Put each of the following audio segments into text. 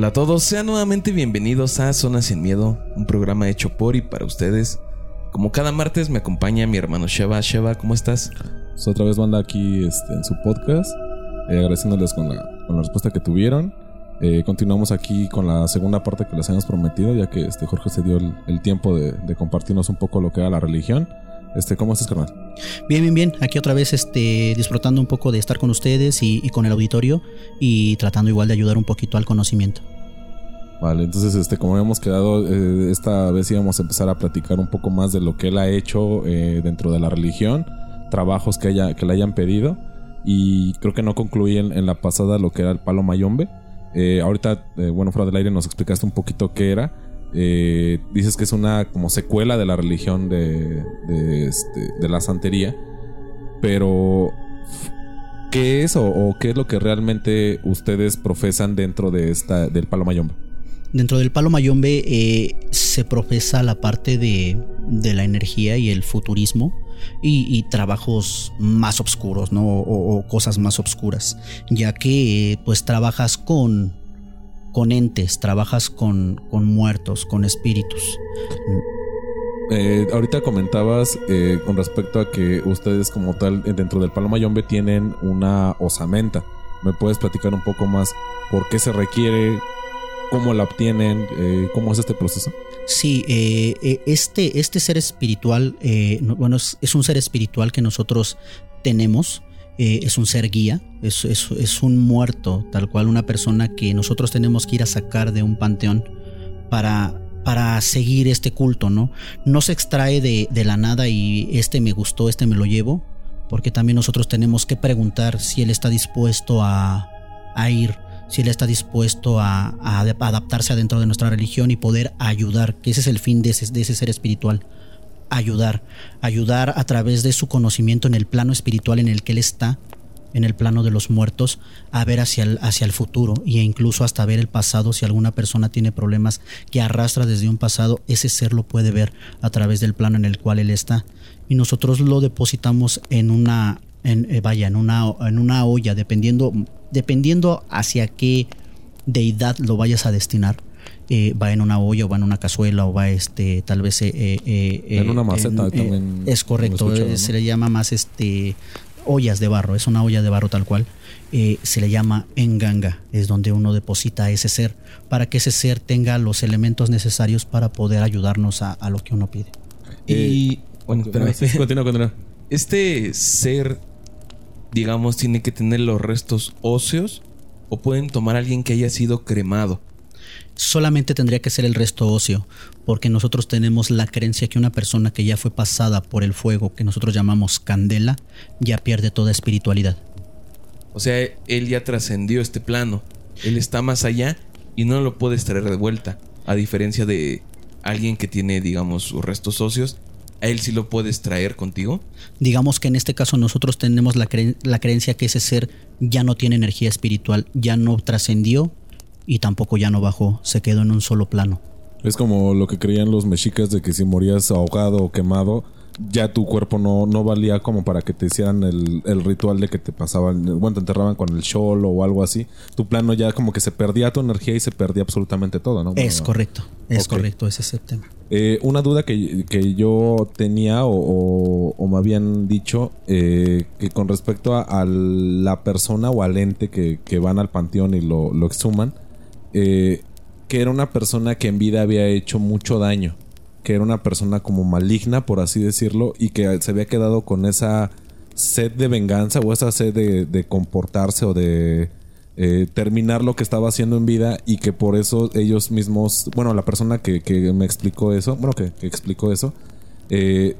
Hola a todos, sean nuevamente bienvenidos a Zona Sin Miedo, un programa hecho por y para ustedes. Como cada martes me acompaña mi hermano Sheva. Sheva, ¿cómo estás? Pues otra vez banda aquí este, en su podcast, eh, agradeciéndoles con la, con la respuesta que tuvieron. Eh, continuamos aquí con la segunda parte que les habíamos prometido, ya que este Jorge se dio el, el tiempo de, de compartirnos un poco lo que era la religión. Este, ¿Cómo estás, carnal? Bien, bien, bien. Aquí otra vez este, disfrutando un poco de estar con ustedes y, y con el auditorio y tratando igual de ayudar un poquito al conocimiento. Vale, entonces, este, como habíamos quedado, eh, esta vez íbamos a empezar a platicar un poco más de lo que él ha hecho eh, dentro de la religión, trabajos que, haya, que le hayan pedido. Y creo que no concluí en, la pasada lo que era el palo mayombe. Eh, ahorita, bueno, fuera del aire nos explicaste un poquito qué era. Dices que es una como secuela de la religión este, de la santería. Pero, ¿qué es o, o, qué es lo que realmente ustedes profesan dentro de esta, del palo mayombe? Dentro del palo mayombe eh, se profesa la parte de, de, la energía y el futurismo y, trabajos más oscuros, ¿no? O, o, cosas más oscuras, ya que pues trabajas con, con entes, trabajas con, con muertos, con espíritus. Eh, ahorita comentabas eh, con respecto a que ustedes como tal dentro del Palo Mayombe tienen una osamenta. ¿Me puedes platicar un poco más por qué se requiere, cómo la obtienen, eh, cómo es este proceso? Sí, eh, este, este ser espiritual, eh, bueno, es, es, un ser espiritual que nosotros tenemos. es un ser guía, es, es, es un muerto, tal cual una persona que nosotros tenemos que ir a sacar de un panteón para, para seguir este culto, ¿no? No se extrae de, de, la nada y este me gustó, este me lo llevo, porque también nosotros tenemos que preguntar si él está dispuesto a, a ir, si él está dispuesto a, adaptarse adentro de nuestra religión y poder ayudar, que ese es el fin de ese, ser espiritual. Ayudar, ayudar a través de su conocimiento en el plano espiritual en el que él está, en el plano de los muertos a ver hacia el, futuro e incluso hasta ver el pasado si alguna persona tiene problemas que arrastra desde un pasado ese ser lo puede ver a través del plano en el cual él está y nosotros lo depositamos en una eh, vaya en una en una olla dependiendo dependiendo hacia qué deidad lo vayas a destinar eh, va en una olla o va en una cazuela o va este tal vez eh, eh en una maceta en, también es correcto se le llama más este ollas de barro, es una olla de barro tal cual, eh, se le llama enganga, es donde uno deposita a ese ser para que ese ser tenga los elementos necesarios para poder ayudarnos a, a lo que uno pide. Y bueno, espérame. Continúa, continúa. Este ser, digamos, tiene que tener los restos óseos o pueden tomar a alguien que haya sido cremado solamente tendría que ser el resto óseo, porque nosotros tenemos la creencia que una persona que ya fue pasada por el fuego, que nosotros llamamos candela, ya pierde toda espiritualidad. O sea, él ya trascendió este plano, él está más allá y no lo puedes traer de vuelta, a diferencia de alguien que tiene, digamos, sus restos óseos. ¿A él sí lo puedes traer contigo? Digamos que en este caso nosotros tenemos la, cre la creencia que ese ser ya no tiene energía espiritual, ya no trascendió y tampoco ya no bajó, se quedó en un solo plano. Es como lo que creían los mexicas de que si morías ahogado o quemado, ya tu cuerpo no, no valía como para que te hicieran el, el, ritual de que te pasaban, bueno, te enterraban con el shol o algo así. Tu plano ya como que se perdía tu energía y se perdía absolutamente todo, ¿no? Es correcto, es okay. correcto, ese es el tema. Eh, una duda que, que yo tenía o, o, o, me habían dicho eh, que con respecto a, a, la persona o al ente que, que van al panteón y lo, lo exhuman, eh, que era una persona que en vida había hecho mucho daño, que era una persona como maligna, por así decirlo, y que se había quedado con esa sed de venganza o esa sed de, comportarse o de eh, terminar lo que estaba haciendo en vida y que por eso ellos mismos, bueno, la persona que, me explicó eso, bueno, que, que explicó eso, eh,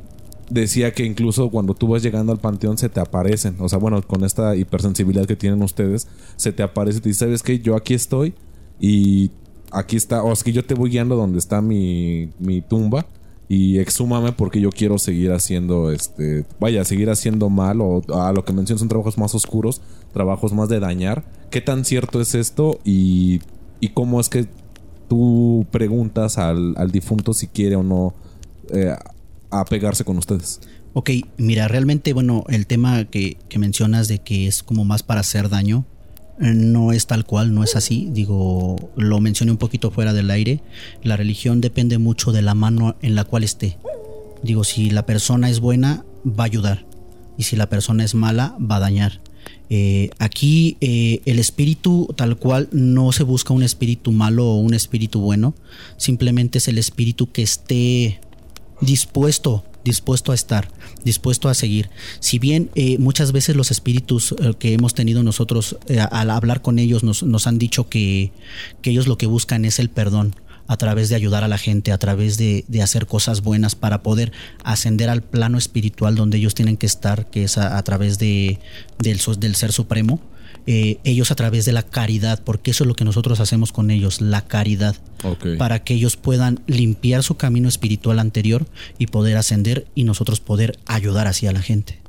decía que incluso cuando tú vas llegando al panteón se te aparecen, o sea, bueno, con esta hipersensibilidad que tienen ustedes, se te aparece y te dice, ¿sabes qué? Yo aquí estoy y aquí está, o es que yo te voy guiando donde está mi, mi tumba y exhúmame porque yo quiero seguir haciendo este, vaya, seguir haciendo mal o a lo que mencionas son trabajos más oscuros, trabajos más de dañar. ¿Qué tan cierto es esto y, y cómo es que tú preguntas al, al difunto si quiere o no eh, apegarse con ustedes? Ok, mira, realmente, bueno, el tema que, que mencionas de que es como más para hacer daño, no es tal cual, no es así. Digo, lo mencioné un poquito fuera del aire. La religión depende mucho de la mano en la cual esté. Digo, si la persona es buena, va a ayudar. Y si la persona es mala, va a dañar. Eh, aquí eh, el espíritu tal cual no se busca un espíritu malo o un espíritu bueno, simplemente es el espíritu que esté dispuesto dispuesto a estar, dispuesto a seguir. Si bien eh, muchas veces los espíritus que hemos tenido nosotros al hablar con ellos nos, nos han dicho que, que, ellos lo que buscan es el perdón a través de ayudar a la gente, a través de, hacer cosas buenas para poder ascender al plano espiritual donde ellos tienen que estar, que es a, través de, del, del Ser Supremo. Eh, ellos a través de la caridad, porque eso es lo que nosotros hacemos con ellos, la caridad, para que ellos puedan limpiar su camino espiritual anterior y poder ascender y nosotros poder ayudar así a la gente.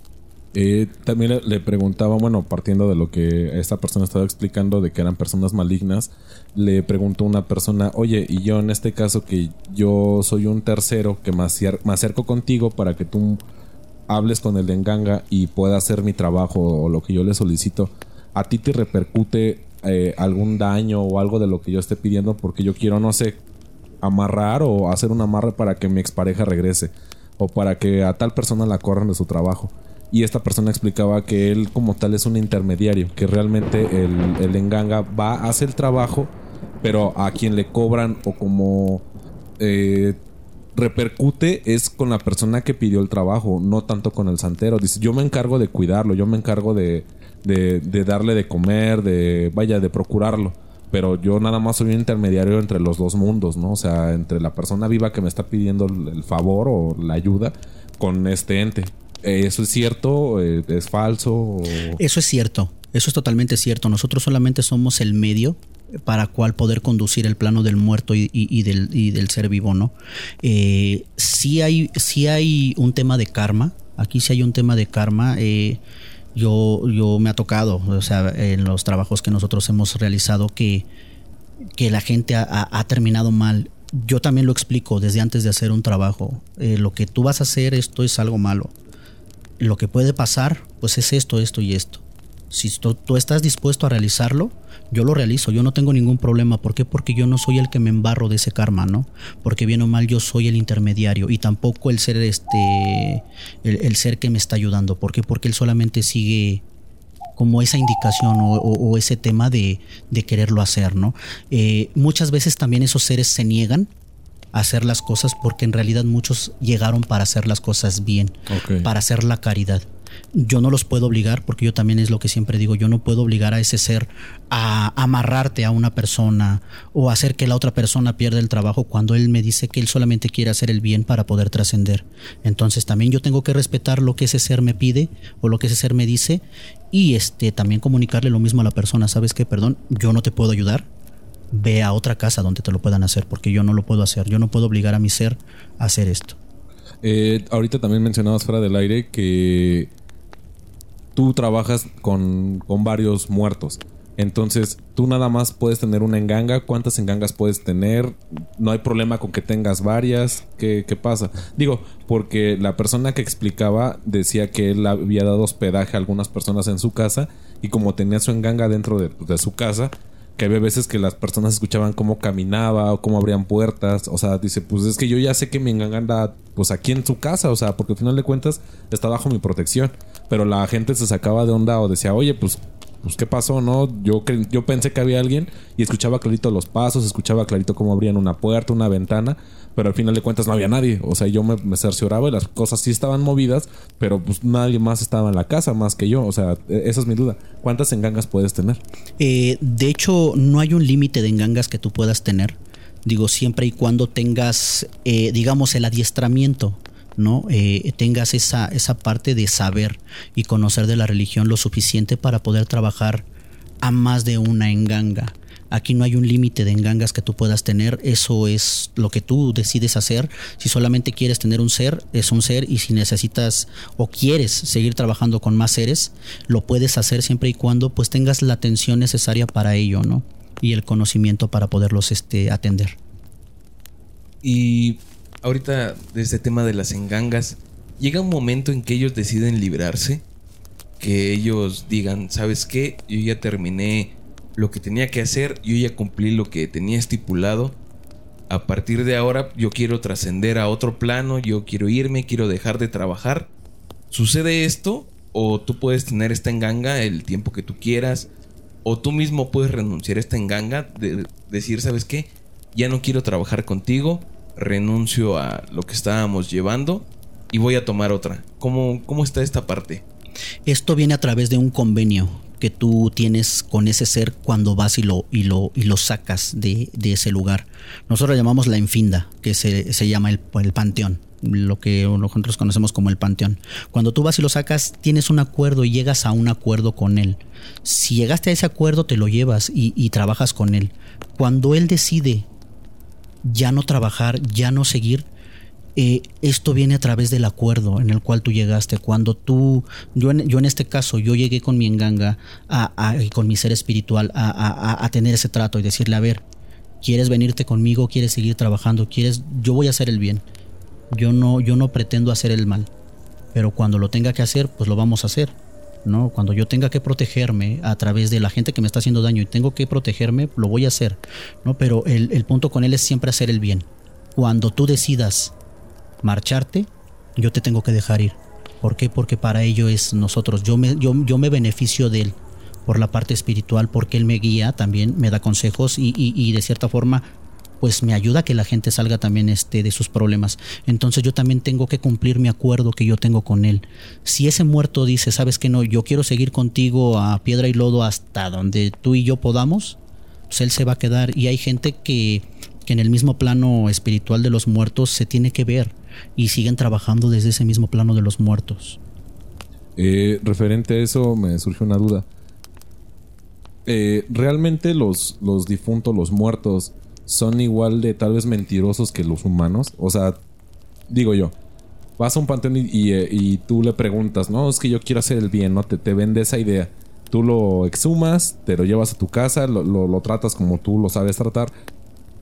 Eh, también le, preguntaba, bueno, partiendo de lo que esta persona estaba explicando de que eran personas malignas, le preguntó una persona, oye, y yo en este caso que yo soy un tercero que me, acerco contigo para que tú hables con el de Enganga y pueda hacer mi trabajo o lo que yo le solicito, ¿a ti te repercute eh, algún daño o algo de lo que yo esté pidiendo? Porque yo quiero, no sé, amarrar o hacer un amarre para que mi expareja regrese o para que a tal persona la corran de su trabajo y esta persona explicaba que él como tal es un intermediario, que realmente el, el enganga va, hace el trabajo, pero a quien le cobran o como eh, repercute es con la persona que pidió el trabajo, no tanto con el santero. Dice, yo me encargo de cuidarlo, yo me encargo de, de, darle de comer, de, vaya, de procurarlo. Pero yo nada más soy un intermediario entre los dos mundos, ¿no? O sea, entre la persona viva que me está pidiendo el favor o la ayuda con este ente. Eh, ¿Eso es cierto? Eh, ¿Es falso? Eso es cierto. Eso es totalmente cierto. Nosotros solamente somos el medio para cual poder conducir el plano del muerto y, del, ser vivo, ¿no? Eh, sí, hay, hay un tema de karma. Aquí sí hay un tema de karma. Yo, yo me ha tocado, o sea, en los trabajos que nosotros hemos realizado, que, que la gente ha, terminado mal yo también lo explico desde antes de hacer un trabajo. lo que tú vas a hacer, esto es algo malo lo que puede pasar, pues es esto, esto y esto. Si tú, estás dispuesto a realizarlo, yo lo realizo, yo no tengo ningún problema. ¿Por qué? Porque yo no soy el que me embarro de ese karma, ¿no? Porque bien o mal yo soy el intermediario y tampoco el ser este, el, ser que me está ayudando. ¿Por qué? Porque él solamente sigue como esa indicación o, ese tema de, quererlo hacer, ¿no? Eh, muchas veces también esos seres se niegan hacer las cosas porque en realidad muchos llegaron para hacer las cosas bien, para hacer la caridad. Yo no los puedo obligar porque yo también es lo que siempre digo, yo no puedo obligar a ese ser a amarrarte a una persona o hacer que la otra persona pierda el trabajo cuando él me dice que él solamente quiere hacer el bien para poder trascender. Entonces también yo tengo que respetar lo que ese ser me pide o lo que ese ser me dice y este también comunicarle lo mismo a la persona, ¿sabes qué? Perdón, yo no te puedo ayudar, ve a otra casa donde te lo puedan hacer, porque yo no lo puedo hacer. Yo no puedo obligar a mi ser a hacer esto. Eh, ahorita también mencionabas fuera del aire que tú trabajas con, con, varios muertos. Entonces, tú nada más puedes tener una enganga. ¿Cuántas engangas puedes tener? No hay problema con que tengas varias. ¿Qué, qué pasa? Digo, porque la persona que explicaba decía que él había dado hospedaje a algunas personas en su casa y como tenía su enganga dentro de, de su casa, que había veces que las personas escuchaban cómo caminaba o cómo abrían puertas. O sea, dice, pues es que yo ya sé que mi anda pues aquí en su casa, o sea, porque al final de cuentas está bajo mi protección. Pero la gente se sacaba de onda o decía, oye, pues pues qué pasó, ¿no? Yo, yo pensé que había alguien y escuchaba clarito los pasos, escuchaba clarito cómo abrían una puerta, una ventana, pero al final de cuentas no había nadie. O sea, yo me, me cercioraba y las cosas sí estaban movidas, pero pues nadie más estaba en la casa más que yo. O sea, e, esa es mi duda. ¿Cuántas engangas puedes tener? Eh, de hecho, no hay un límite de engangas que tú puedas tener. Digo, siempre y cuando tengas, eh, digamos, el adiestramiento ¿no? Eh, tengas esa, esa parte de saber y conocer de la religión lo suficiente para poder trabajar a más de una enganga. Aquí no hay un límite de engangas que tú puedas tener, eso es lo que tú decides hacer. Si solamente quieres tener un ser, es un ser y si necesitas o quieres seguir trabajando con más seres, lo puedes hacer siempre y cuando pues tengas la atención necesaria para ello, ¿no? Y el conocimiento para poderlos este, atender. Y ahorita de este tema de las engangas, llega un momento en que ellos deciden librarse, que ellos digan, ¿sabes qué? Yo ya terminé lo que tenía que hacer, yo ya cumplí lo que tenía estipulado. A partir de ahora yo quiero trascender a otro plano, yo quiero irme, quiero dejar de trabajar. ¿Sucede esto? ¿O tú puedes tener esta enganga el tiempo que tú quieras? ¿O tú mismo puedes renunciar a esta enganga? De decir, ¿sabes qué? Ya no quiero trabajar contigo, renuncio a lo que estábamos llevando y voy a tomar otra. ¿Cómo, cómo está esta parte? Esto viene a través de un convenio que tú tienes con ese ser cuando vas y lo, y lo, y lo sacas de, ese lugar. Nosotros llamamos la infinda, que se, llama el, el, panteón, lo que nosotros conocemos como el panteón. Cuando tú vas y lo sacas, tienes un acuerdo y llegas a un acuerdo con él. Si llegaste a ese acuerdo, te lo llevas y trabajas con él. Cuando él decide ya no trabajar, ya no seguir, eh, esto viene a través del acuerdo en el cual tú llegaste. Cuando tú, yo en, yo en este caso, yo llegué con mi enganga, a, con mi ser espiritual, a, a, tener ese trato y decirle, a ver, ¿quieres venirte conmigo? ¿Quieres seguir trabajando? ¿Quieres? Yo voy a hacer el bien. Yo no, yo no pretendo hacer el mal. Pero cuando lo tenga que hacer, pues lo vamos a hacer. ¿No? Cuando yo tenga que protegerme a través de la gente que me está haciendo daño y tengo que protegerme, lo voy a hacer, ¿no? Pero el, el punto con él es siempre hacer el bien. Cuando tú decidas marcharte, yo te tengo que dejar ir. ¿Por qué? Porque para ello es nosotros. Yo me, yo, yo me beneficio de él por la parte espiritual, porque él me guía también, me da consejos y, y, de cierta forma pues me ayuda a que la gente salga también este, de sus problemas. Entonces yo también tengo que cumplir mi acuerdo que yo tengo con él. Si ese muerto dice, sabes que no, yo quiero seguir contigo a piedra y lodo hasta donde tú y yo podamos, pues él se va a quedar. Y hay gente que, que en el mismo plano espiritual de los muertos se tiene que ver y siguen trabajando desde ese mismo plano de los muertos. Eh, referente a eso me surgió una duda. Eh, ¿Realmente los, los difuntos, los muertos, son igual de tal vez mentirosos que los humanos? O sea, digo yo, vas a un panteón y, eh, tú le preguntas, no, es que yo quiero hacer el bien, ¿no? Te, te vende esa idea. Tú lo exhumas, te lo llevas a tu casa, lo, lo tratas como tú lo sabes tratar,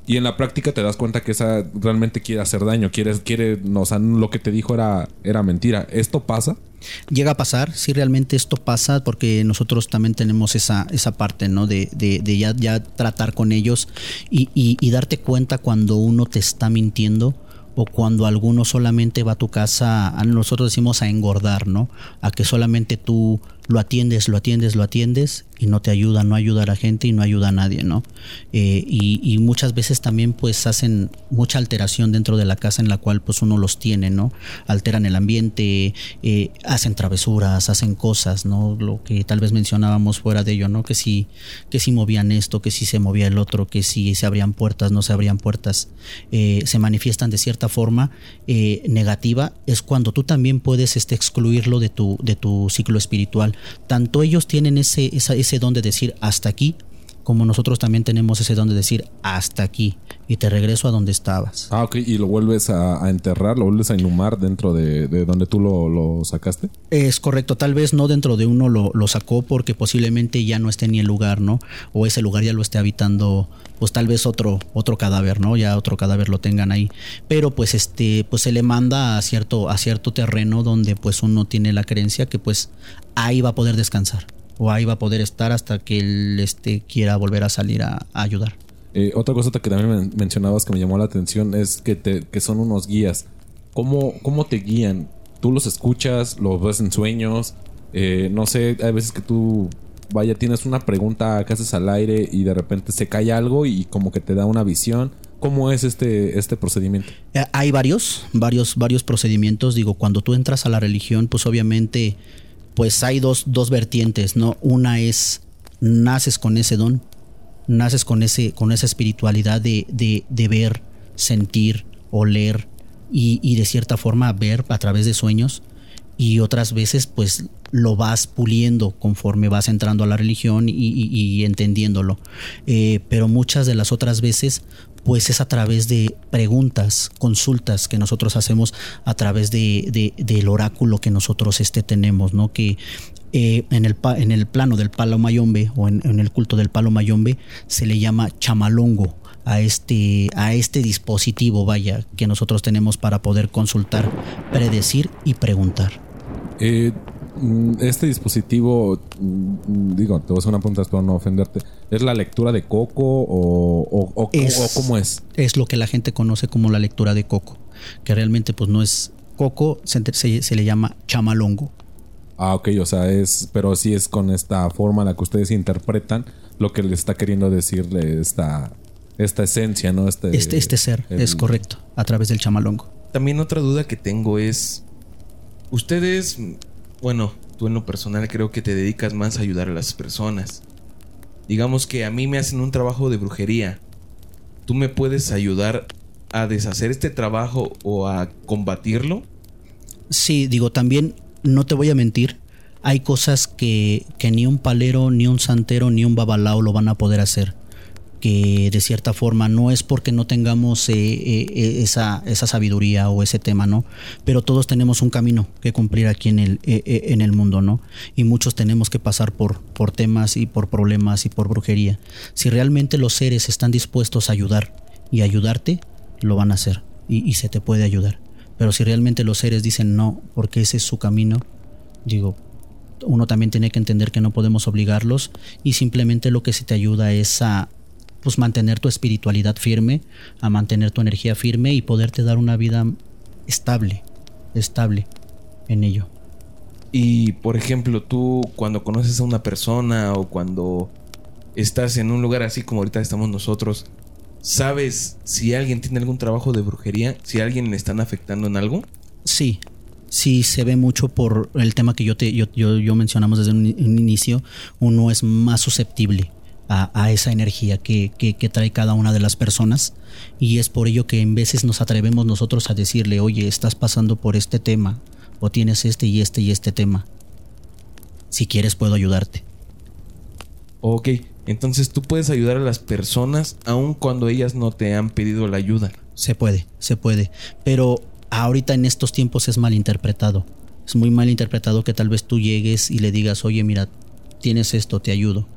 y en la práctica te das cuenta que esa realmente quiere hacer daño, quiere, quiere, no, lo que te dijo era, era mentira. ¿Esto pasa? Llega a pasar, sí, realmente esto pasa porque nosotros también tenemos esa, esa parte, ¿no? De, de, ya, ya, tratar con ellos y, y, darte cuenta cuando uno te está mintiendo o cuando alguno solamente va a tu casa, nosotros decimos a engordar, ¿no? A que solamente tú lo atiendes, lo atiendes, lo atiendes y no te ayuda, no ayuda a la gente y no ayuda a nadie, ¿no? Eh, y, muchas veces también pues hacen mucha alteración dentro de la casa en la cual pues uno los tiene, ¿no? Alteran el ambiente, eh, hacen travesuras, hacen cosas, ¿no? Lo que tal vez mencionábamos fuera de ello, ¿no? Que si, que si movían esto, que si se movía el otro, que si se abrían puertas, no se abrían puertas, eh, se manifiestan de cierta forma negativa, es cuando tú también puedes este, excluirlo de tu, de tu ciclo espiritual tanto ellos tienen ese, ese don de decir hasta aquí, como nosotros también tenemos ese don de decir hasta aquí y te regreso a donde estabas. Ah, ok, y lo vuelves a, enterrar, lo vuelves a inhumar dentro de, donde tú lo, sacaste. Es correcto, tal vez no dentro de uno lo, lo, sacó porque posiblemente ya no esté ni el lugar, ¿no? O ese lugar ya lo esté habitando, pues tal vez otro, otro cadáver, ¿no? Ya otro cadáver lo tengan ahí. Pero pues este, pues se le manda a cierto, a cierto terreno donde pues uno tiene la creencia que pues ahí va a poder descansar o ahí va a poder estar hasta que él este, quiera volver a salir a, ayudar. Eh, otra cosa que también mencionabas que me llamó la atención es que, te, que son unos guías. ¿Cómo, ¿Cómo te guían? ¿Tú los escuchas? ¿Los ves en sueños? Eh, no sé, hay veces que tú, vaya, tienes una pregunta que haces al aire y de repente se cae algo y como que te da una visión. ¿Cómo es este, este procedimiento? Eh, hay varios, varios, varios procedimientos. Digo, cuando tú entras a la religión, pues obviamente pues hay dos, dos vertientes, ¿no? Una es, naces con ese don, naces con, ese, con esa espiritualidad de, de, ver, sentir, oler y, y de cierta forma ver a través de sueños y otras veces pues lo vas puliendo conforme vas entrando a la religión y, entendiéndolo. Eh, pero muchas de las otras veces pues es a través de preguntas, consultas que nosotros hacemos a través de, del oráculo que nosotros este tenemos, ¿no? Que eh, en, el, en el plano del palo mayombe o en, el culto del palo mayombe se le llama chamalongo a este, a este dispositivo, vaya, que nosotros tenemos para poder consultar, predecir y preguntar. Eh, este dispositivo, mm, digo, te voy a hacer una pregunta, espero no ofenderte. ¿Es la lectura de coco o, o- o- Es- o cómo es? Es lo que la gente conoce como la lectura de coco, que realmente pues no es coco, se, se- se le llama chamalongo. Ah, ok, o sea, es, pero sí es con esta forma en la que ustedes interpretan lo que le está queriendo decirle esta, esta esencia, ¿no? Este, Este, este ser, el- es correcto, a través del chamalongo. También otra duda que tengo es, ustedes, bueno, tú en lo personal creo que te dedicas más a ayudar a las personas. Digamos que a mí me hacen un trabajo de brujería. ¿Tú me puedes ayudar a deshacer este trabajo o a combatirlo? Sí, digo, también no te voy a mentir, hay cosas que, que ni un palero, ni un santero, ni un babalao lo van a poder hacer. Que de cierta forma no es porque no tengamos eh, eh, eh, esa, esa sabiduría o ese tema, ¿no? Pero todos tenemos un camino que cumplir aquí en el, en el mundo, ¿no? Y muchos tenemos que pasar por, por temas y por problemas y por brujería. Si realmente los seres están dispuestos a ayudar y ayudarte, lo van a hacer y se te puede ayudar. Pero si realmente los seres dicen no, porque ese es su camino, digo, uno también tiene que entender que no podemos obligarlos y simplemente lo que se te ayuda es a pues mantener tu espiritualidad firme, a mantener tu energía firme y poderte dar una vida estable, estable en ello. Y por ejemplo, tú cuando conoces a una persona o cuando estás en un lugar así como ahorita estamos nosotros, ¿sabes si alguien tiene algún trabajo de brujería? ¿Si a alguien le están afectando en algo? Sí, sí se ve mucho por el tema que yo te yo, yo, yo mencionamos desde un, un inicio, uno es más susceptible a, a esa energía que, que, que trae cada una de las personas y es por ello que en veces nos atrevemos nosotros a decirle, oye, estás pasando por este tema o tienes este y este y este tema. Si quieres puedo ayudarte. Ok, entonces tú puedes ayudar a las personas aun cuando ellas no te han pedido la ayuda. Se puede, se puede. Pero ahorita en estos tiempos es mal interpretado. Es muy mal interpretado que tal vez tú llegues y le digas, oye, mira, tienes esto, te ayudo.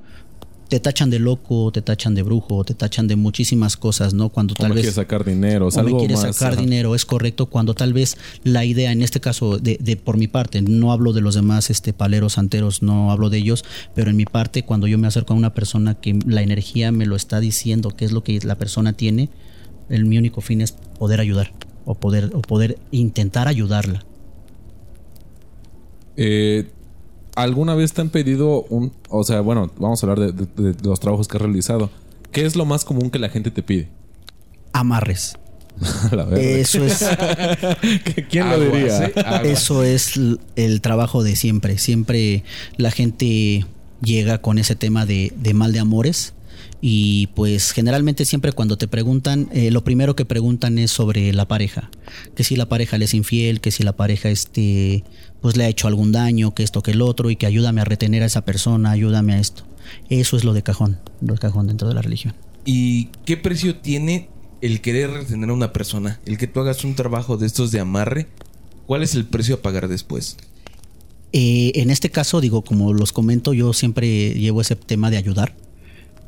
Te tachan de loco, te tachan de brujo, te tachan de muchísimas cosas, ¿no? Cuando O tal me vez... sacar dinero, o me algo quiere más, sacar ajá. dinero, es correcto, cuando tal vez la idea, en este caso, de, de por mi parte, no hablo de los demás este, paleros, santeros, no hablo de ellos, pero en mi parte, cuando yo me acerco a una persona que la energía me lo está diciendo, qué es lo que la persona tiene, el mi único fin es poder ayudar o poder, o poder intentar ayudarla. Eh, ¿Alguna vez te han pedido un... O sea, bueno, vamos a hablar de, de- de los trabajos que has realizado. ¿Qué es lo más común que la gente te pide? Amarres. La. Eso es, ¿Quién lo diría? eso es el trabajo de siempre. Siempre la gente llega con ese tema de, de mal de amores. Y pues generalmente siempre cuando te preguntan, eh, lo primero que preguntan es sobre la pareja. Que si la pareja le es infiel, que si la pareja este, pues le ha hecho algún daño, que esto, que el otro, y que ayúdame a retener a esa persona, ayúdame a esto. Eso es lo de cajón, lo de cajón dentro de la religión. ¿Y qué precio tiene el querer retener a una persona? El que tú hagas un trabajo de estos de amarre, ¿cuál es el precio a pagar después? Eh, en este caso, digo, como los comento, yo siempre llevo ese tema de ayudar,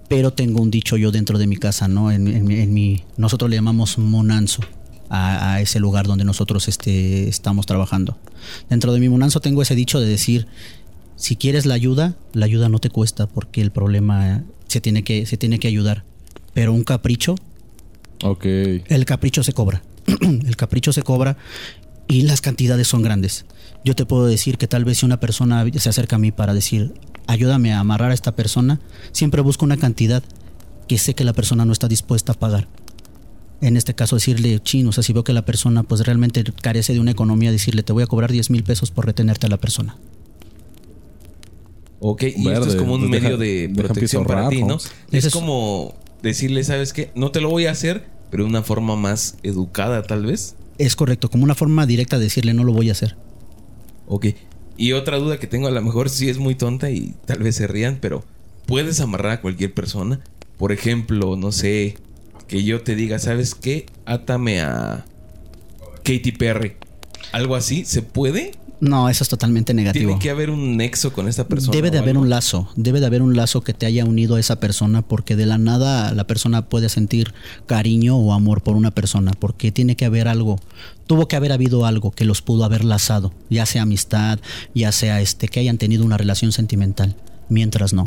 pero tengo un dicho yo dentro de mi casa, ¿no? En, en mi- en mi, nosotros le llamamos monanzo a, a ese lugar donde nosotros este, estamos trabajando. Dentro de mi monanzo tengo ese dicho de decir, si quieres la ayuda, la ayuda no te cuesta porque el problema se tiene que, se tiene que ayudar. Pero un capricho, Ok. el capricho se cobra. el capricho se cobra y las cantidades son grandes. Yo te puedo decir que tal vez si una persona se acerca a mí para decir, ayúdame a amarrar a esta persona, siempre busco una cantidad que sé que la persona no está dispuesta a pagar. En este caso decirle, chino, o sea, si veo que la persona pues realmente carece de una economía, decirle, te voy a cobrar 10 mil pesos por retenerte a la persona. Ok, y esto es como un pues medio deja- de protección para ti, ¿no? Es es- como decirle, ¿sabes qué? No te lo voy a hacer, pero de una forma más educada, tal vez. Es correcto, como una forma directa de decirle, no lo voy a hacer. Ok. Y otra duda que tengo, a lo mejor sí es muy tonta y tal vez se rían, pero ¿puedes amarrar a cualquier persona? Por ejemplo, no sé, que yo te diga, ¿sabes qué? Átame a Katy Perry. algo así, ¿se puede? No, eso es totalmente negativo. Tiene que haber un nexo con esta persona. Debe de haber algo. un lazo, debe de haber un lazo que te haya unido a esa persona porque de la nada la persona puede sentir cariño o amor por una persona porque tiene que haber algo, tuvo que haber habido algo que los pudo haber lazado, ya sea amistad, ya sea este que hayan tenido una relación sentimental, mientras no.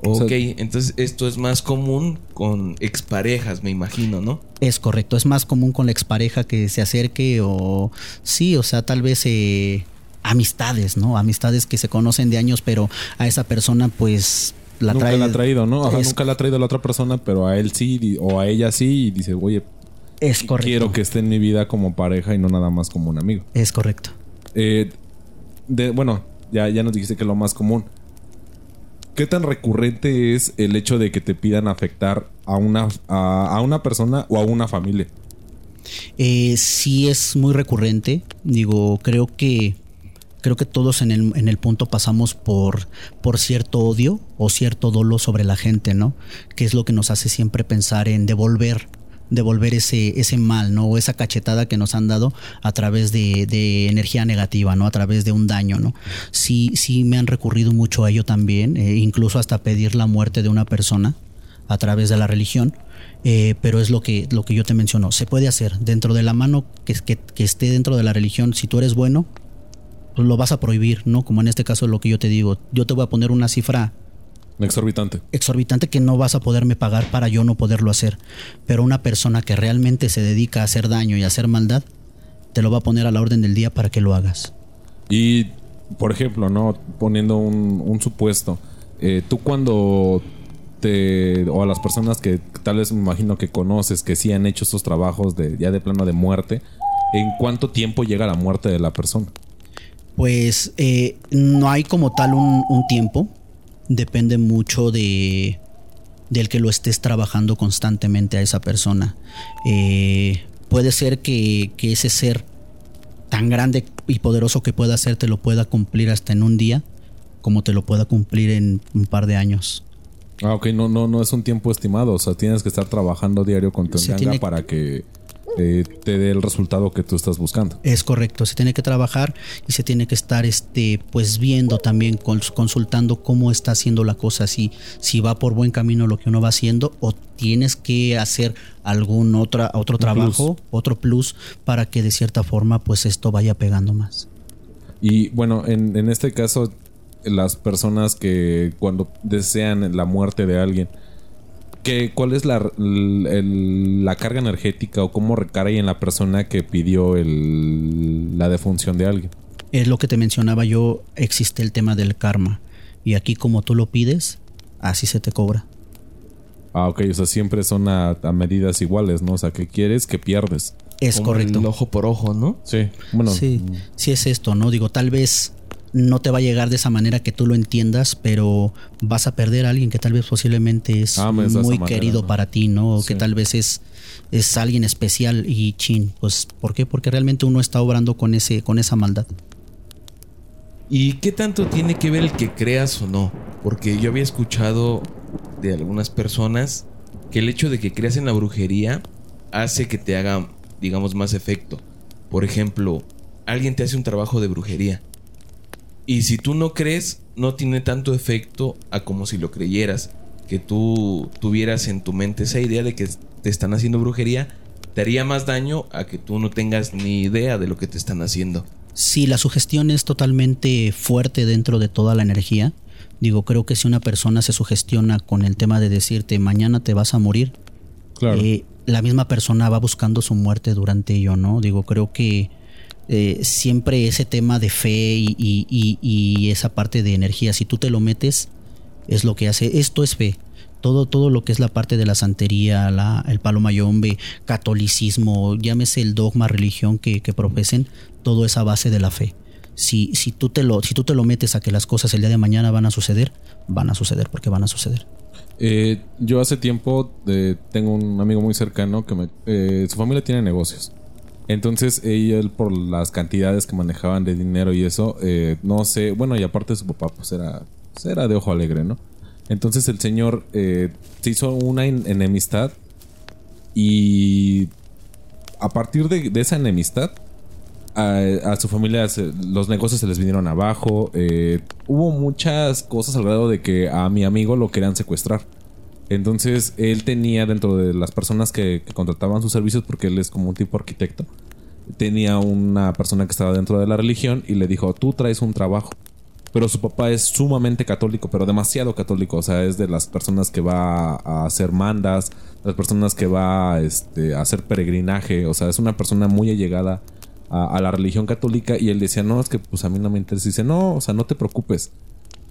Ok, O sea- entonces esto es más común con exparejas, me imagino, ¿no? Es correcto, es más común con la expareja que se acerque o sí, o sea, tal vez eh, amistades, ¿no? Amistades que se conocen de años, pero a esa persona pues la nunca trae la ha traído, ¿no? Ajá, es- nunca la ha traído la otra persona, pero a él sí, o a ella sí, y dice, oye, Es correcto. quiero que esté en mi vida como pareja y no nada más como un amigo. Es correcto. Eh, de, bueno, ya, ya nos dijiste que es lo más común. ¿Qué tan recurrente es el hecho de que te pidan afectar a una, a, una persona o a una familia? Eh, sí es muy recurrente. Digo, creo que creo que todos en el, en el punto pasamos por, por cierto odio o cierto dolo sobre la gente, ¿no? Que es lo que nos hace siempre pensar en devolver devolver ese, ese mal, ¿no? O esa cachetada que nos han dado a través de, de energía negativa, ¿no? A través de un daño, ¿no? Sí, sí me han recurrido mucho a ello también, eh, incluso hasta pedir la muerte de una persona a través de la religión. Eh, pero es lo que, lo que yo te menciono. Se puede hacer dentro de la mano que, que, esté dentro de la religión. Si tú eres bueno, lo vas a prohibir, ¿no? Como en este caso lo que yo te digo. Yo te voy a poner una cifra Exorbitante. exorbitante que no vas a poderme pagar para yo no poderlo hacer. Pero una persona que realmente se dedica a hacer daño y a hacer maldad, te lo va a poner a la orden del día para que lo hagas. Y, por ejemplo, ¿no? Poniendo un, un supuesto. eh, tú cuando te... O a las personas que tal vez me imagino que conoces, que sí han hecho estos trabajos de ya de plano de muerte, ¿en cuánto tiempo llega la muerte de la persona? Pues eh, no hay como tal un, un tiempo. Depende mucho de del que lo estés trabajando constantemente a esa persona. Eh, puede ser que, que ese ser tan grande y poderoso que pueda ser te lo pueda cumplir hasta en un día, como te lo pueda cumplir en un par de años. Ah, ok, no, no, no es un tiempo estimado. O sea, tienes que estar trabajando diario con tu para que eh, te dé el resultado que tú estás buscando. Es correcto, se tiene que trabajar y se tiene que estar este pues viendo también cons- consultando cómo está haciendo la cosa si si va por buen camino lo que uno va haciendo o tienes que hacer algún otra otro trabajo, otro plus para que de cierta forma pues esto vaya pegando más. Y bueno, en, en este caso, las personas que cuando desean la muerte de alguien, ¿qué, ¿cuál es la, el- el- la carga energética o cómo recae en la persona que pidió el- la defunción de alguien? Es lo que te mencionaba yo, existe el tema del karma y aquí como tú lo pides, así se te cobra. Ah, ok, o sea, siempre son a, a medidas iguales, ¿no? O sea, que quieres, que pierdes. Es Como correcto. el ojo por ojo, ¿no? Sí, bueno, Sí, sí es esto, ¿no? Digo, tal vez no te va a llegar de esa manera que tú lo entiendas, pero vas a perder a alguien que tal vez posiblemente es Ah, me es de esa muy manera, querido ¿no? para ti, ¿no? O Sí. que tal vez es, es alguien especial y chin, pues ¿por qué? Porque realmente uno está obrando con ese con esa maldad. ¿Y qué tanto tiene que ver el que creas o no? Porque yo había escuchado de algunas personas que el hecho de que creas en la brujería hace que te haga, digamos, más efecto. Por ejemplo, alguien te hace un trabajo de brujería. Y si tú no crees, no tiene tanto efecto a como si lo creyeras. Que tú tuvieras en tu mente esa idea de que te están haciendo brujería, te haría más daño a que tú no tengas ni idea de lo que te están haciendo. Si la sugestión es totalmente fuerte dentro de toda la energía, digo, creo que si una persona se sugestiona con el tema de decirte mañana te vas a morir, claro. eh, la misma persona va buscando su muerte durante ello, ¿no? Digo, creo que eh, siempre ese tema de fe y, y- y- esa parte de energía, si tú te lo metes, es lo que hace. Esto es fe. Todo, todo lo que es la parte de la santería, el palo mayombe, catolicismo, llámese el dogma, religión que, que profesen, todo es a base de la fe. Si, si, tú te lo, si tú te lo metes a que las cosas el día de mañana van a suceder, van a suceder porque van a suceder. Eh, yo hace tiempo eh, tengo un amigo muy cercano que me, su familia tiene negocios. Entonces ella, por las cantidades que manejaban de dinero y eso, eh, no sé, bueno, y aparte su papá pues era, pues, era de ojo alegre, ¿no? Entonces el señor eh, se hizo una en- enemistad y a partir de, esa enemistad a, su familia los negocios se les vinieron abajo. Eh, hubo muchas cosas alrededor de que a mi amigo lo querían secuestrar. Entonces él tenía dentro de las personas que, contrataban sus servicios, porque él es como un tipo arquitecto, tenía una persona que estaba dentro de la religión y le dijo, tú traes un trabajo. Pero su papá es sumamente católico, pero demasiado católico. O sea, es de las personas que va a hacer mandas, las personas que va este, a hacer peregrinaje. O sea, es una persona muy allegada a, la religión católica y él decía, no, es que pues a mí no me interesa. Dice, no, o sea, no te preocupes.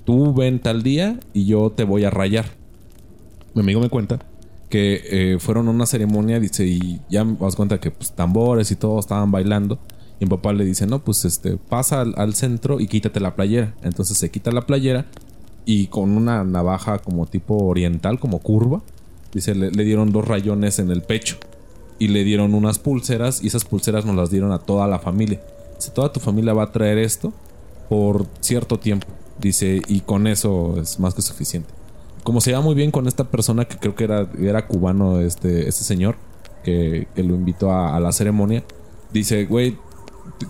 Tú ven tal día y yo te voy a rayar. Mi amigo me cuenta que eh, fueron a una ceremonia, dice, y ya das cuenta que pues tambores y todo estaban bailando. Y mi papá le dice, no, pues este, pasa al, centro y quítate la playera. Entonces se quita la playera y con una navaja como tipo oriental, como curva, dice, le dieron dos rayones en el pecho y le dieron unas pulseras y esas pulseras nos las dieron a toda la familia. Dice, toda tu familia va a traer esto por cierto tiempo. Dice, y con eso es más que suficiente. Como se lleva muy bien con esta persona que creo que era, era cubano, este, este señor, que, lo invitó a, la ceremonia, dice, güey,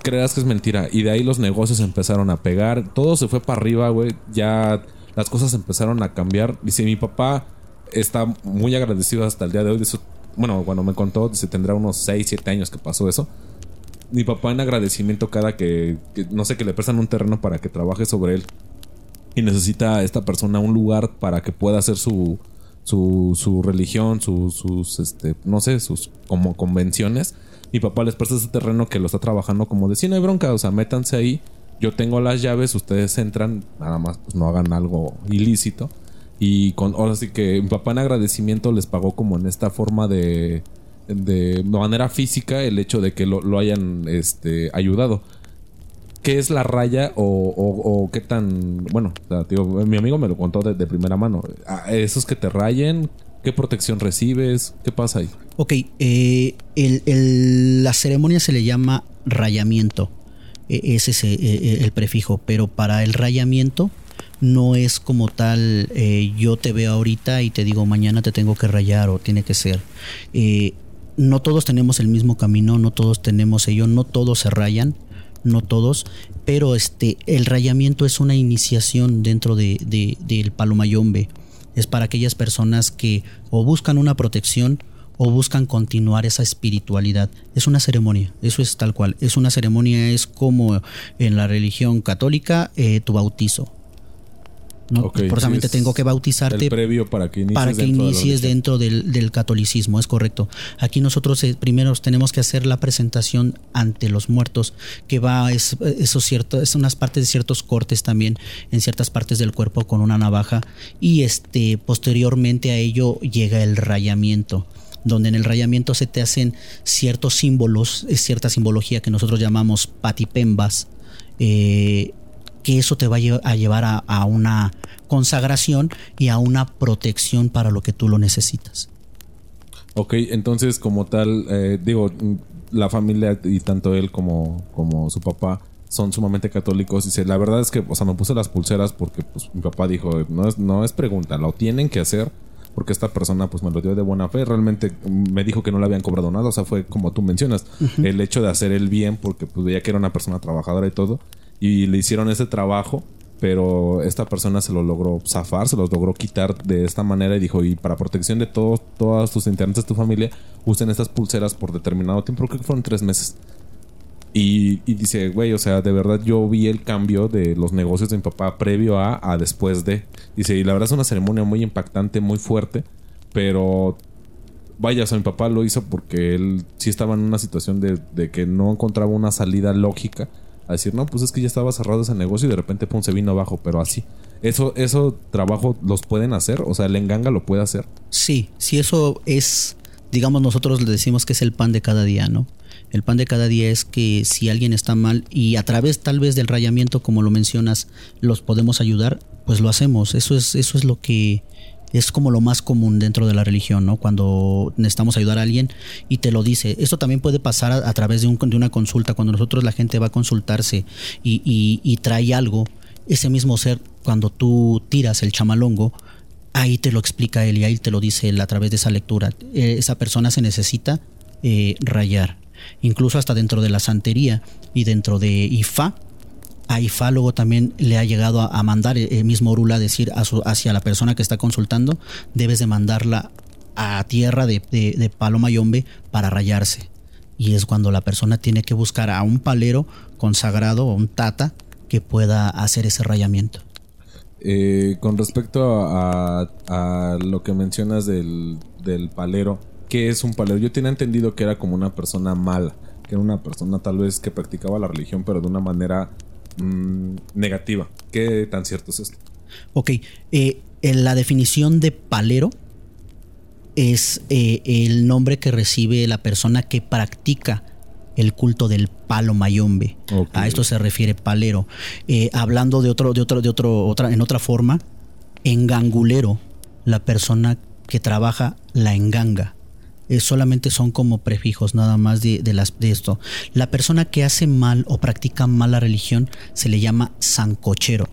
creas que es mentira. Y de ahí los negocios empezaron a pegar, todo se fue para arriba, güey, ya las cosas empezaron a cambiar. Dice, mi papá está muy agradecido hasta el día de hoy. Dice, bueno, cuando me contó, se tendrá unos 6, 7 años que pasó eso. Mi papá en agradecimiento cada que, no sé, que le prestan un terreno para que trabaje sobre él. Y necesita esta persona un lugar para que pueda hacer su, su, su religión, sus, este, no sé, sus como convenciones. Mi papá les presta ese terreno que lo está trabajando como de no hay bronca, o sea, métanse ahí. Yo tengo las llaves, ustedes entran, nada más pues no hagan algo ilícito. Y con, ahora sí que mi papá en agradecimiento les pagó como en esta forma de, de manera física el hecho de que lo, hayan este, ayudado. ¿Qué es la raya o, qué tan... Bueno, mi amigo me lo contó de, primera mano. ¿Esos que te rayen? ¿Qué protección recibes? ¿Qué pasa ahí? Ok, eh, la ceremonia se le llama rayamiento. E, ese es eh, el prefijo, pero para el rayamiento no es como tal, eh, yo te veo ahorita y te digo mañana te tengo que rayar o tiene que ser. Eh, no todos tenemos el mismo camino, no todos tenemos ello, no todos se rayan, no todos, pero este, el rayamiento es una iniciación dentro de, del palomayombe. Es para aquellas personas que o buscan una protección o buscan continuar esa espiritualidad. Es una ceremonia, eso es tal cual. Es una ceremonia, es como en la religión católica eh, tu bautizo. ¿No? tengo que bautizarte el previo para que inicies, para que dentro, inicies dentro del, catolicismo, es correcto. Aquí nosotros eh, primero tenemos que hacer la presentación ante los muertos, que va es, eso cierto, es unas partes de ciertos cortes también en ciertas partes del cuerpo con una navaja y este posteriormente a ello llega el rayamiento donde en el rayamiento se te hacen ciertos símbolos, es cierta simbología que nosotros llamamos patipembas, eh, que eso te va a llevar a, una consagración y a una protección para lo que tú lo necesitas. Ok, entonces como tal, eh, digo, la familia y tanto él como, como su papá son sumamente católicos. Dice, la verdad es que, o sea, me puse las pulseras porque pues, mi papá dijo, no es, no es pregunta, lo tienen que hacer porque esta persona pues me lo dio de buena fe. Realmente me dijo que no le habían cobrado nada. O sea, fue como tú mencionas, el hecho de hacer el bien porque pues veía que era una persona trabajadora y todo y le hicieron ese trabajo, pero esta persona se lo logró zafar, se los logró quitar de esta manera y dijo, y para protección de todos, todas tus integrantes de tu familia, usen estas pulseras por determinado tiempo, creo que fueron tres meses. Y, dice, güey, o sea, de verdad yo vi el cambio de los negocios de mi papá previo a, a después de. Dice, y la verdad es una ceremonia muy impactante, muy fuerte, pero vaya, o sea, mi papá lo hizo porque él sí estaba en una situación de, de que no encontraba una salida lógica a decir, no, pues es que ya estaba cerrado ese negocio y de repente pum, se vino abajo, pero así. ¿Eso, eso trabajo los pueden hacer? O sea, el enganga lo puede hacer. Sí, sí, eso es, digamos, nosotros le decimos que es el pan de cada día, ¿no? El pan de cada día es que si alguien está mal y a través tal vez del rayamiento, como lo mencionas, los podemos ayudar, pues lo hacemos. Eso es, eso es lo que es como lo más común dentro de la religión, ¿no? Cuando necesitamos ayudar a alguien y te lo dice. Esto también puede pasar a, través de, un, de, una consulta. Cuando nosotros la gente va a consultarse y, trae algo, ese mismo ser, cuando tú tiras el chamalongo, ahí te lo explica él y ahí te lo dice él a través de esa lectura. Eh, esa persona se necesita eh, rayar. incluso hasta dentro de la santería y dentro de Ifá. A Ifá luego también le ha llegado a, mandar el mismo Orula a decir hacia la persona que está consultando, debes de mandarla a tierra de, de, de Paloma Yombe para rayarse. Y es cuando la persona tiene que buscar a un palero consagrado o un tata que pueda hacer ese rayamiento. Eh, con respecto a, lo que mencionas del, palero, ¿qué es un palero? Yo tenía entendido que era como una persona mala, que era una persona tal vez que practicaba la religión, pero de una manera mm, negativa. ¿Qué tan cierto es esto? Ok, eh, en la definición de palero es eh, el nombre que recibe la persona que practica el culto del palo mayombe. A esto se refiere palero. Eh, hablando de otro, de otro, de otro, otra, en otra forma, engangulero, la persona que trabaja la enganga. Eh, solamente son como prefijos nada más de, las, de esto. La persona que hace mal o practica mal la religión se le llama sancochero.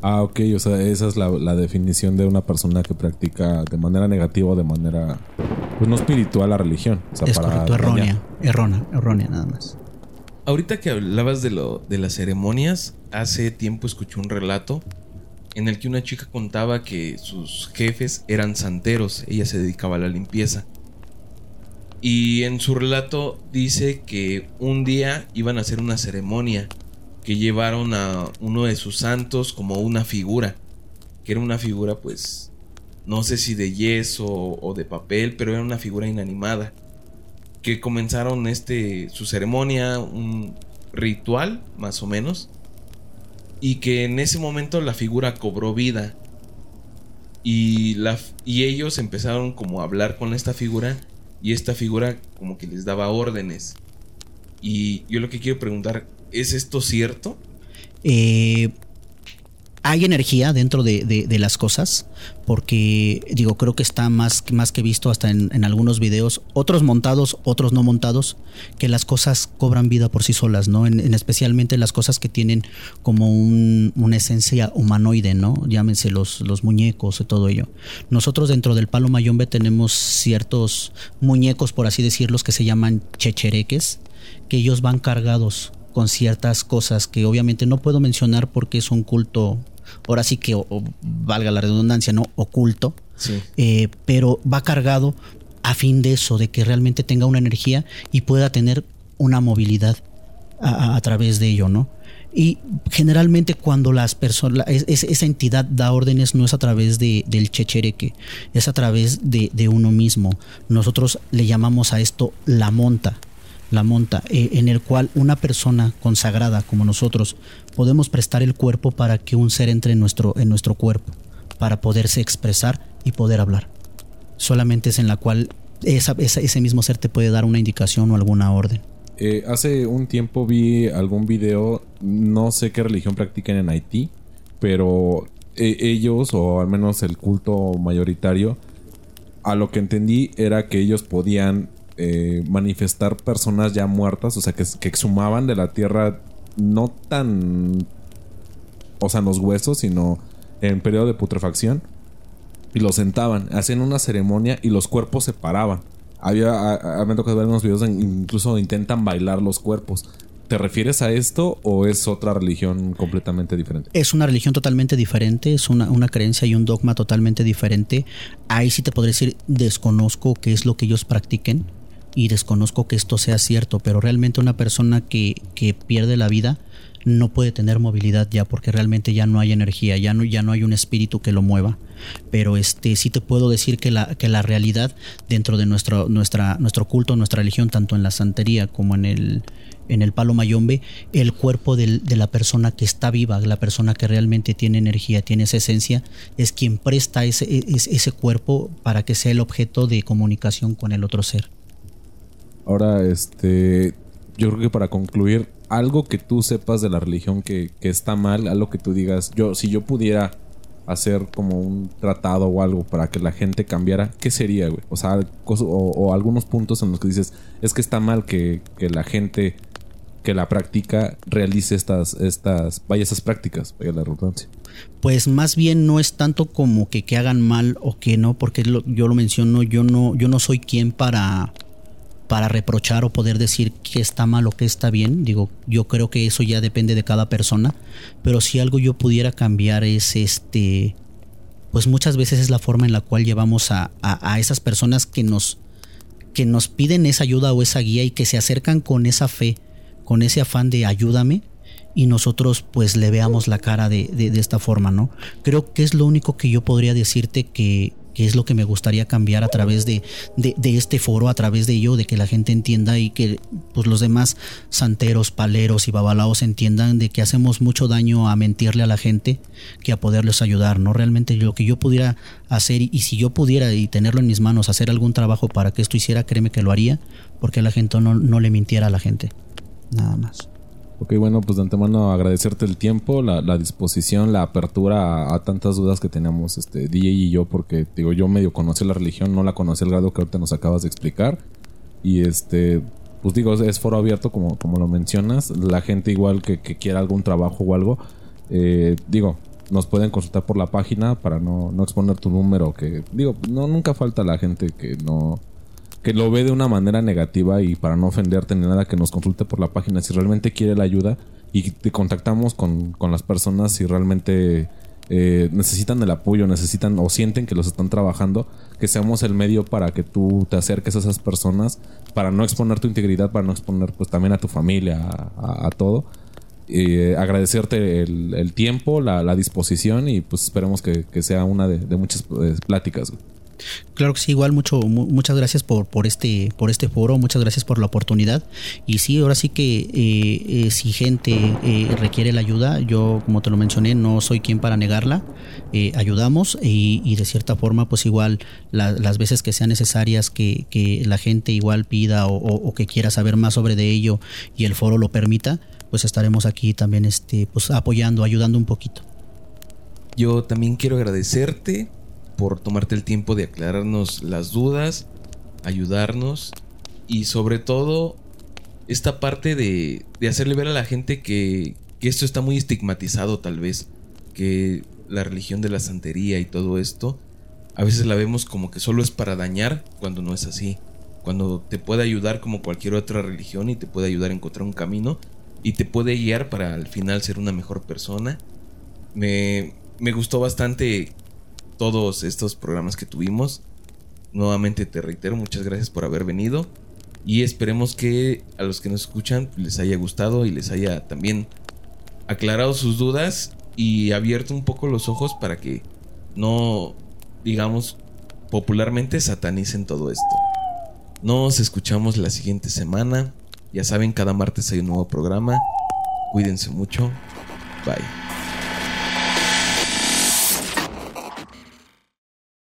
Ah, ok, o sea, esa es la, definición de una persona que practica de manera negativa o de manera, pues no espiritual la religión. O es correcto, errónea, errónea, errónea nada más. Ahorita que hablabas de, lo, de las ceremonias, hace tiempo escuché un relato en el que una chica contaba que sus jefes eran santeros, ella se dedicaba a la limpieza. Y en su relato dice que un día iban a hacer una ceremonia que llevaron a uno de sus santos como una figura, que era una figura pues no sé si de yeso o de papel, pero era una figura inanimada, que comenzaron este su ceremonia, un ritual más o menos, y que en ese momento la figura cobró vida. Y, la, y ellos empezaron como a hablar con esta figura y esta figura como que les daba órdenes. Y yo lo que quiero preguntar, ¿Es esto cierto? Eh, hay energía dentro de, las cosas, porque digo, creo que está más, más que visto hasta en, algunos videos, otros montados, otros no montados, que las cosas cobran vida por sí solas, ¿no? En, especialmente las cosas que tienen como una esencia humanoide, ¿no? Llámense los, los muñecos y todo ello. Nosotros dentro del Palo Mayombe tenemos ciertos muñecos, por así decirlos, que se llaman chechereques, que ellos van cargados con ciertas cosas que obviamente no puedo mencionar porque es un culto, ahora sí que valga la redundancia, ¿no? Oculto. Eh, pero va cargado a fin de eso, de que realmente tenga una energía y pueda tener una movilidad a, través de ello, ¿no? Y generalmente cuando las personas, esa entidad da órdenes no es a través de, del chechereque, es a través de, de, uno mismo. Nosotros le llamamos a esto la monta la monta, eh, en el cual una persona consagrada como nosotros podemos prestar el cuerpo para que un ser entre en nuestro, en nuestro cuerpo, para poderse expresar y poder hablar. Solamente es en la cual ese mismo ser te puede dar una indicación o alguna orden. Eh, hace un tiempo vi algún video, no sé qué religión practican en Haití, pero eh, ellos, o al menos el culto mayoritario, a lo que entendí era que ellos podían eh, manifestar personas ya muertas, o sea, que, exhumaban de la tierra no tan, o sea, en los huesos, sino en periodo de putrefacción, y los sentaban, hacían una ceremonia y los cuerpos se paraban. Había, me tocado ver unos videos, incluso intentan bailar los cuerpos. ¿Te refieres a esto o es otra religión completamente diferente? Es una religión totalmente diferente, es una, una, creencia y un dogma totalmente diferente. Ahí sí te podría decir, desconozco qué es lo que ellos practiquen y desconozco que esto sea cierto, pero realmente una persona que, pierde la vida no puede tener movilidad ya porque realmente ya no hay energía, ya no, ya no hay un espíritu que lo mueva. Pero este sí te puedo decir que la, que la realidad dentro de nuestro, nuestra, nuestro culto, nuestra religión, tanto en la santería como en el, en el palo mayombe, el cuerpo de la persona que está viva, la persona que realmente tiene energía, tiene esa esencia, es quien presta ese, ese, ese cuerpo para que sea el objeto de comunicación con el otro ser. Ahora, este, yo creo que para concluir, algo que tú sepas de la religión que, está mal, algo que tú digas, yo, si yo pudiera hacer como un tratado o algo para que la gente cambiara, ¿qué sería, güey? O sea, o, algunos puntos en los que dices, es que está mal que, la gente que la practica realice estas, estas, vaya esas prácticas, vaya la redundancia. Pues más bien no es tanto como que, que hagan mal o que no, porque yo lo menciono, yo no, yo no soy quien para para reprochar o poder decir que está mal o que está bien. Digo, yo creo que eso ya depende de cada persona, pero si algo yo pudiera cambiar es este, pues muchas veces es la forma en la cual llevamos a, a, esas personas que nos, que nos piden esa ayuda o esa guía y que se acercan con esa fe, con ese afán de ayúdame y nosotros pues le veamos la cara de, de esta forma, ¿no? Creo que es lo único que yo podría decirte que, que es lo que me gustaría cambiar a través de, este foro, a través de ello, de que la gente entienda y que pues, los demás santeros, paleros y babalaos entiendan de que hacemos mucho daño a mentirle a la gente que a poderles ayudar, ¿no? Realmente lo que yo pudiera hacer y, si yo pudiera y tenerlo en mis manos, hacer algún trabajo para que esto hiciera, créeme que lo haría, porque la gente no, no le mintiera a la gente. Nada más. Ok, bueno, pues de antemano agradecerte el tiempo, la, disposición, la apertura a, tantas dudas que teníamos este, DJ y yo, porque digo, yo medio conocí la religión, no la conocí al grado que ahorita nos acabas de explicar. Y este, pues digo, es foro abierto como, como lo mencionas. La gente igual que, quiera algún trabajo o algo, eh, digo, nos pueden consultar por la página para no, no exponer tu número, que digo, no, nunca falta la gente que no que lo ve de una manera negativa y para no ofenderte ni nada, que nos consulte por la página si realmente quiere la ayuda y te contactamos con, las personas si realmente eh, necesitan el apoyo, necesitan o sienten que los están trabajando, que seamos el medio para que tú te acerques a esas personas, para no exponer tu integridad, para no exponer pues también a tu familia, a, todo. Eh, agradecerte el, tiempo, la, disposición y pues esperemos que, sea una de, muchas eh, pláticas. Claro que sí, igual mucho, muchas gracias por, por, este, por este foro, muchas gracias por la oportunidad. Y sí, ahora sí que eh, eh, si gente eh, requiere la ayuda, yo como te lo mencioné, no soy quien para negarla, ayudamos y, de cierta forma pues igual las veces que sean necesarias que, la gente igual pida o, que quiera saber más sobre de ello y el foro lo permita, pues estaremos aquí también este, pues apoyando, ayudando un poquito. Yo también quiero agradecerte por tomarte el tiempo de aclararnos las dudas, ayudarnos y sobre todo esta parte de, hacerle ver a la gente que, que esto está muy estigmatizado tal vez, que la religión de la santería y todo esto, a veces la vemos como que solo es para dañar cuando no es así. Cuando te puede ayudar como cualquier otra religión y te puede ayudar a encontrar un camino y te puede guiar para al final ser una mejor persona. Me, me gustó bastante todos estos programas que tuvimos. Nuevamente te reitero, muchas gracias por haber venido. Y esperemos que a los que nos escuchan les haya gustado y les haya también aclarado sus dudas y abierto un poco los ojos para que no, digamos, popularmente satanicen todo esto. Nos escuchamos la siguiente semana. Ya saben, cada martes hay un nuevo programa. Cuídense mucho. Bye.